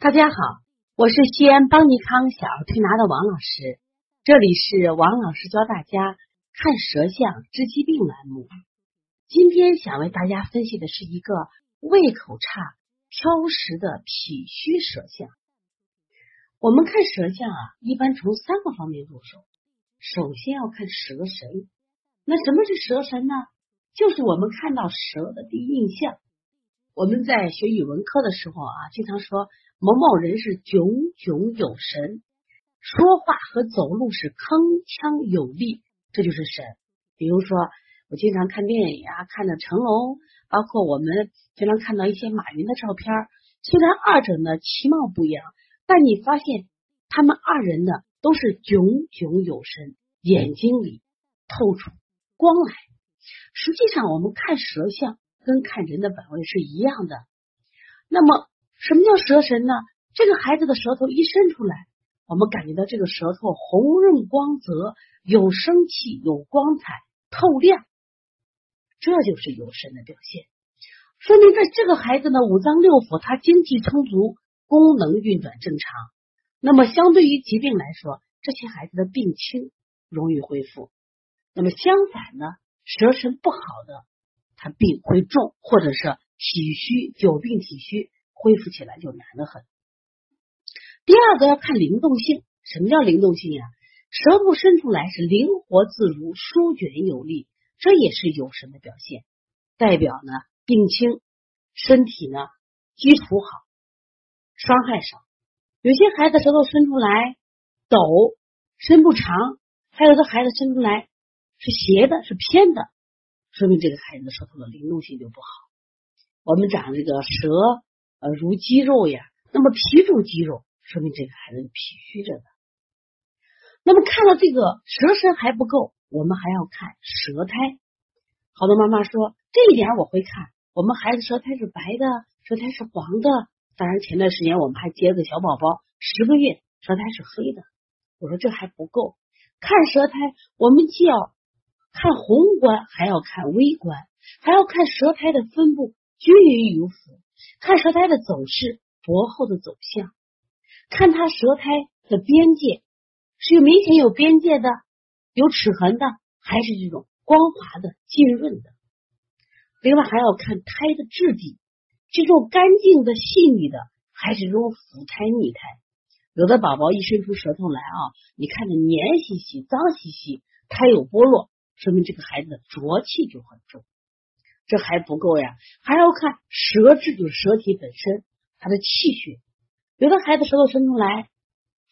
大家好，我是西安邦尼康小儿推拿的王老师，这里是王老师教大家看舌象治疾病栏目。今天想为大家分析的是一个胃口差、挑食的脾虚舌象。我们看舌象啊，一般从三个方面入手。首先要看舌神，那什么是舌神呢？就是我们看到舌的第一印象。我们在学语文课的时候啊，经常说。某某人是炯炯有神，说话和走路是铿锵有力，这就是神。比如说，我经常看电影啊，看的成龙，包括我们经常看到一些马云的照片，虽然二者呢其貌不扬，但你发现他们二人呢都是炯炯有神，眼睛里透出光来。实际上，我们看舌相跟看人的本位是一样的。那么。什么叫舌神呢？这个孩子的舌头一伸出来，我们感觉到这个舌头红润光泽，有生气，有光彩，透亮，这就是有神的表现。说明在这个孩子呢，五脏六腑他精气充足，功能运转正常。那么相对于疾病来说，这些孩子的病轻，容易恢复。那么相反呢，舌神不好的，他病会重，或者是体虚，久病体虚。恢复起来就难得很。第二个要看灵动性，什么叫灵动性呀？舌头伸出来是灵活自如、舒卷有力，这也是有神的表现。代表呢病轻，身体呢基础好，伤害少。有些孩子舌头伸出来抖，伸不长；还有的孩子伸出来是斜的，是偏的，说明这个孩子的舌头的灵动性就不好。我们长这个舌。呃，如肌肉呀，那么脾主肌肉，说明这个孩子脾虚着的。那么看到这个舌身还不够，我们还要看舌苔。好多妈妈说这一点我会看，我们孩子舌苔是白的，舌苔是黄的。当然前段时间我们还接个小宝宝，十个月舌苔是黑的。我说这还不够，看舌苔，我们既要看宏观，还要看微观，还要看舌苔的分布均匀与否。看舌苔的走势，薄厚的走向，看它舌苔的边界是有明显有边界的，有齿痕的，还是这种光滑的、浸润的。另外还要看苔的质地，这种干净的、细腻的，还是这种腐苔、腻苔。有的宝宝一伸出舌头来啊，你看着黏兮兮、脏兮兮，苔有剥落，说明这个孩子的浊气就很重。这还不够呀，还要看舌质，就是舌体本身，它的气血。有的孩子舌头伸出来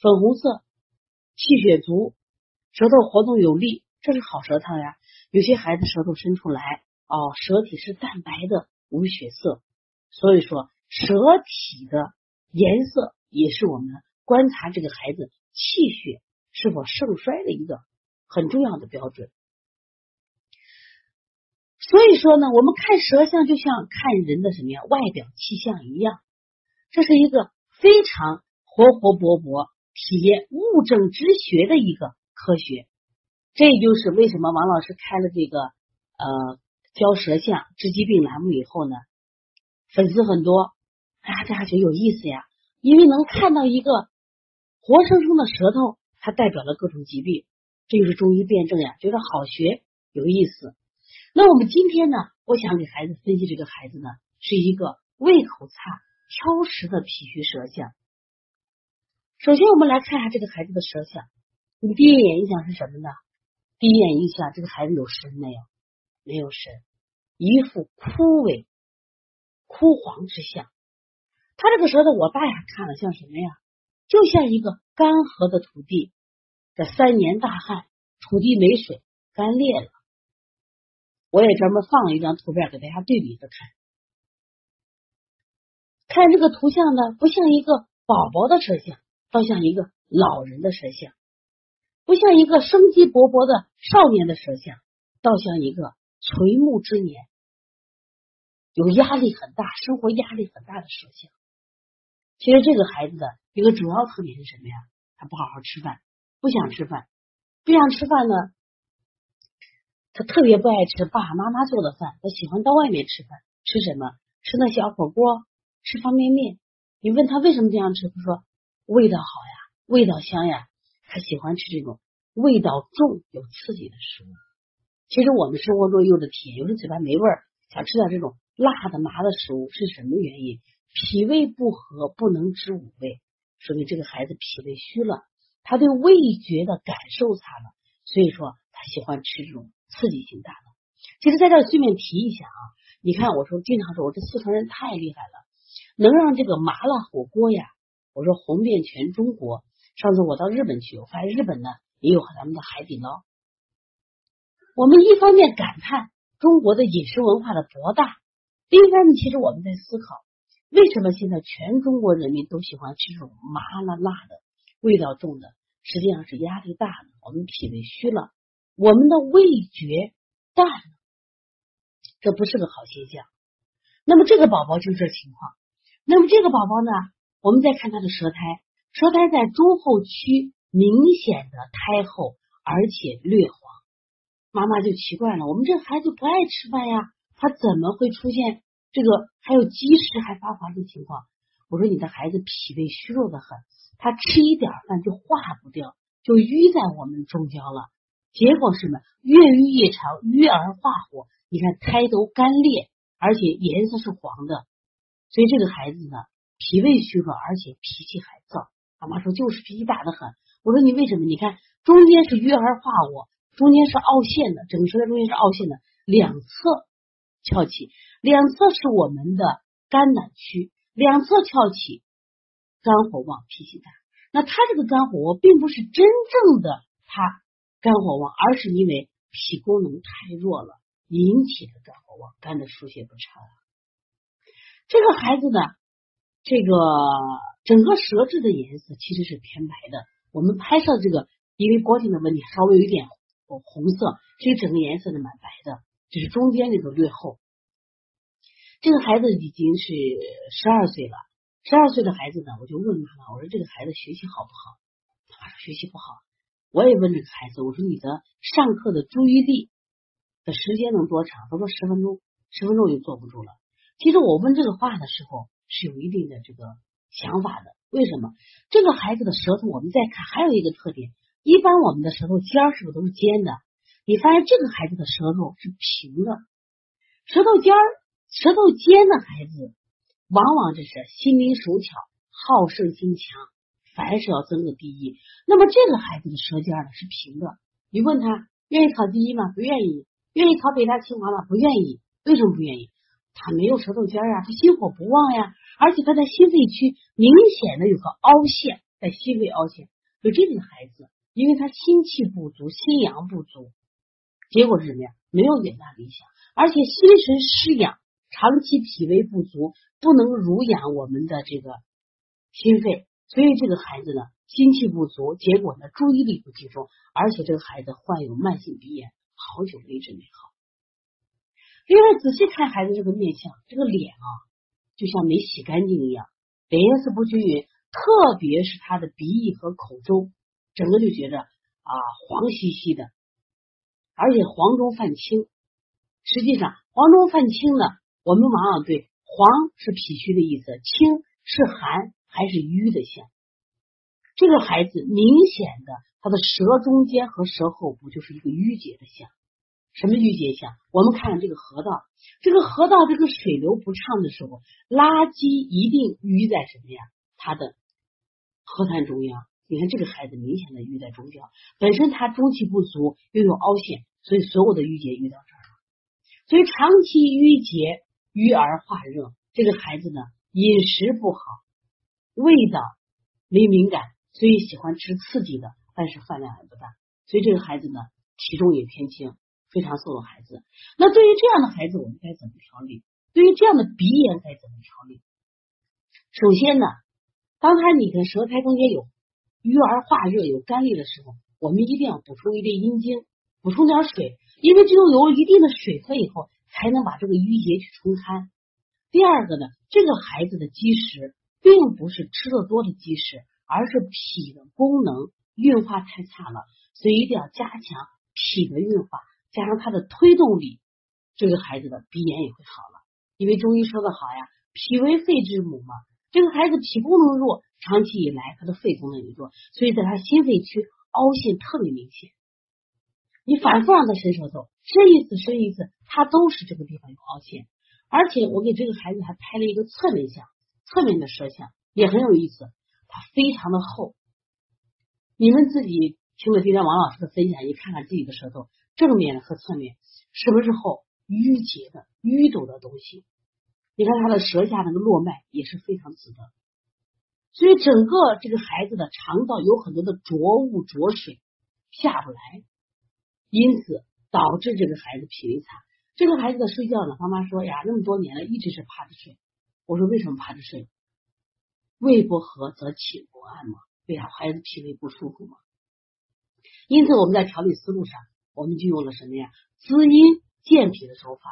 粉红色，气血足，舌头活动有力，这是好舌头呀。有些孩子舌头伸出来，哦，舌体是淡白的，无血色。所以说，舌体的颜色也是我们观察这个孩子气血是否盛衰的一个很重要的标准。所以说呢，我们看舌象就像看人的什么呀外表气象一样，这是一个非常活活泼泼体验物证之学的一个科学。这也就是为什么王老师开了这个呃教舌象治疾病栏目以后呢，粉丝很多，哎呀，大家觉得有意思呀，因为能看到一个活生生的舌头，它代表了各种疾病，这就是中医辩证呀，觉得好学有意思。那我们今天呢，我想给孩子分析这个孩子呢，是一个胃口差、挑食的脾虚舌象。首先，我们来看一下这个孩子的舌象。你第一眼印象是什么呢？第一眼印象，这个孩子有神没有？没有神，一副枯萎、枯黄之象。他这个舌头，我大眼看了像什么呀？就像一个干涸的土地，这三年大旱，土地没水，干裂了。我也专门放了一张图片给大家对比着看，看这个图像呢，不像一个宝宝的舌像，倒像一个老人的舌像；不像一个生机勃勃的少年的舌像，倒像一个垂暮之年、有压力很大、生活压力很大的舌象。其实这个孩子的一个主要特点是什么呀？他不好好吃饭，不想吃饭，不想吃饭呢。他特别不爱吃爸爸妈妈做的饭，他喜欢到外面吃饭。吃什么？吃那小火锅，吃方便面。你问他为什么这样吃，他说味道好呀，味道香呀，他喜欢吃这种味道重、有刺激的食物。其实我们生活中有的甜，有时嘴巴没味儿，想吃点这种辣的、麻的食物，是什么原因？脾胃不和，不能知五味，说明这个孩子脾胃虚了，他对味觉的感受差了，所以说他喜欢吃这种刺激性大的。其实在这顺便提一下啊，你看我说经常说，我这四川人太厉害了，能让这个麻辣火锅呀，我说红遍全中国。上次我到日本去，我发现日本呢也有咱们的海底捞。我们一方面感叹中国的饮食文化的博大，另一方面，其实我们在思考，为什么现在全中国人民都喜欢吃这种麻辣辣的、味道重的？实际上是压力大的，我们脾胃虚了，我们的味觉淡了，这不是个好现象。那么这个宝宝就是这情况。那么这个宝宝呢，我们再看他的舌苔，舌苔在中后区明显的苔厚，而且略黄。妈妈就奇怪了，我们这孩子不爱吃饭呀，他怎么会出现这个还有积食还发黄的情况？我说你的孩子脾胃虚弱的很，他吃一点饭就化不掉，就淤在我们中焦了。结果是什么？越淤越长，淤而化火。你看胎都干裂，而且颜色是黄的，所以这个孩子呢，脾胃虚弱，而且脾气还燥。妈妈说就是脾气大的很。我说你为什么？你看中间是淤而化火。中间是凹陷的，整个舌苔中间是凹陷的，两侧翘起，两侧是我们的肝胆区，两侧翘起，肝火旺，脾气大。那他这个肝火，并不是真正的他肝火旺，而是因为脾功能太弱了引起的肝火旺，肝的疏泄不畅。这个孩子呢，这个整个舌质的颜色其实是偏白的。我们拍摄这个，因为光线的问题，稍微有一点。红色，所以整个颜色是蛮白的，就是中间那个略厚。这个孩子已经是十二岁了，十二岁的孩子呢，我就问妈妈，我说这个孩子学习好不好？他说学习不好。我也问这个孩子，我说你的上课的注意力的时间能多长？他说十分钟，十分钟就坐不住了。其实我问这个话的时候是有一定的这个想法的。为什么？这个孩子的舌头，我们再看还有一个特点。一般我们的舌头尖儿是不是都是尖的？你发现这个孩子的舌头是平的，舌头尖儿、舌头尖的孩子，往往这是心灵手巧、好胜心强，凡事要争个第一。那么这个孩子的舌尖呢是平的，你问他愿意考第一吗？不愿意。愿意考北大清华吗？不愿意。为什么不愿意？他没有舌头尖啊，他心火不旺呀，而且他在心肺区明显的有个凹陷，在心肺凹陷，就这种孩子。因为他心气不足，心阳不足，结果是什么呀？没有远大理想，而且心神失养，长期脾胃不足，不能濡养我们的这个心肺，所以这个孩子呢，心气不足，结果呢，注意力不集中，而且这个孩子患有慢性鼻炎，好久没治没好。另外，仔细看孩子这个面相，这个脸啊，就像没洗干净一样，脸颜色不均匀，特别是他的鼻翼和口周。整个就觉着啊黄兮兮的，而且黄中泛青。实际上黄中泛青呢，我们往往对黄是脾虚的意思，青是寒还是瘀的象。这个孩子明显的他的舌中间和舌后部就是一个淤结的象。什么淤结象？我们看这个河道，这个河道这个水流不畅的时候，垃圾一定淤在什么呀？它的河滩中央。你看这个孩子明显的淤在中焦，本身他中气不足，又有凹陷，所以所有的淤结淤到这儿了。所以长期淤结淤而化热，这个孩子呢饮食不好，味道没敏感，所以喜欢吃刺激的，但是饭量还不大，所以这个孩子呢体重也偏轻，非常瘦的孩子。那对于这样的孩子，我们该怎么调理？对于这样的鼻炎该怎么调理？首先呢，当他你的舌苔中间有。瘀而化热有干裂的时候，我们一定要补充一点阴精，补充点水，因为只有有一定的水分以后，才能把这个淤结去冲开。第二个呢，这个孩子的积食并不是吃的多的积食，而是脾的功能运化太差了，所以一定要加强脾的运化，加上它的推动力，这个孩子的鼻炎也会好了。因为中医说的好呀，脾为肺之母嘛，这个孩子脾功能弱，长期以来他的肺功能也弱，所以在他心肺区凹陷特别明显。你反复让他伸舌头，伸一次伸一次，他都是这个地方有凹陷。而且我给这个孩子还拍了一个侧面像，侧面的舌象也很有意思，它非常的厚。你们自己听了今天王老师的分享，你看看自己的舌头，正面和侧面是不是厚、淤结的、淤堵的东西？你看他的舌下那个络脉也是非常紫的，所以整个这个孩子的肠道有很多的浊物浊水下不来，因此导致这个孩子脾胃差。这个孩子的睡觉呢，妈妈说呀，那么多年了，一直是趴着睡。我说为什么趴着睡？胃不和则寝不安嘛，对呀，孩子脾胃不舒服嘛。因此我们在调理思路上，我们就用了什么呀？滋阴健脾的手法。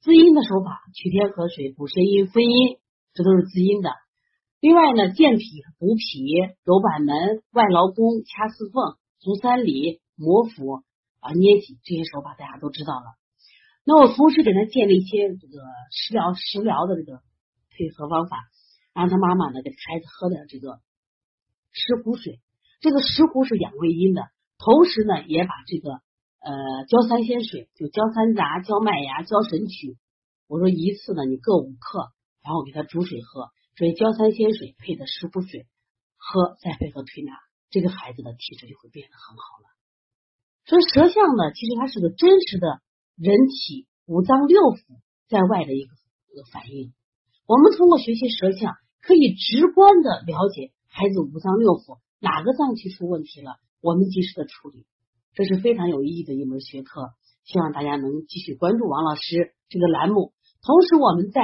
滋阴的手法，取天河水补肾阴分阴，这都是滋阴的。另外呢，健脾补脾，揉板门、外劳宫、掐四缝、足三里、摩腹啊、捏脊这些手法，大家都知道了。那我同时给他建立一些这个食疗食疗的这个配合方法，让他妈妈呢给孩子喝点这个石斛水。这个石斛是养胃阴的，同时呢也把这个呃焦三仙水，就焦三杂、焦麦芽、焦神曲，我说一次呢你各五克，然后给他煮水喝，所以焦三仙水配的石斛水喝，再配合推拿，这个孩子的体质就会变得很好了。所以舌象呢，其实它是个真实的。人体五脏六腑在外的一个一个反应，我们通过学习舌象，可以直观的了解孩子五脏六腑哪个脏器出问题了，我们及时的处理，这是非常有意义的一门学科。希望大家能继续关注王老师这个栏目，同时我们在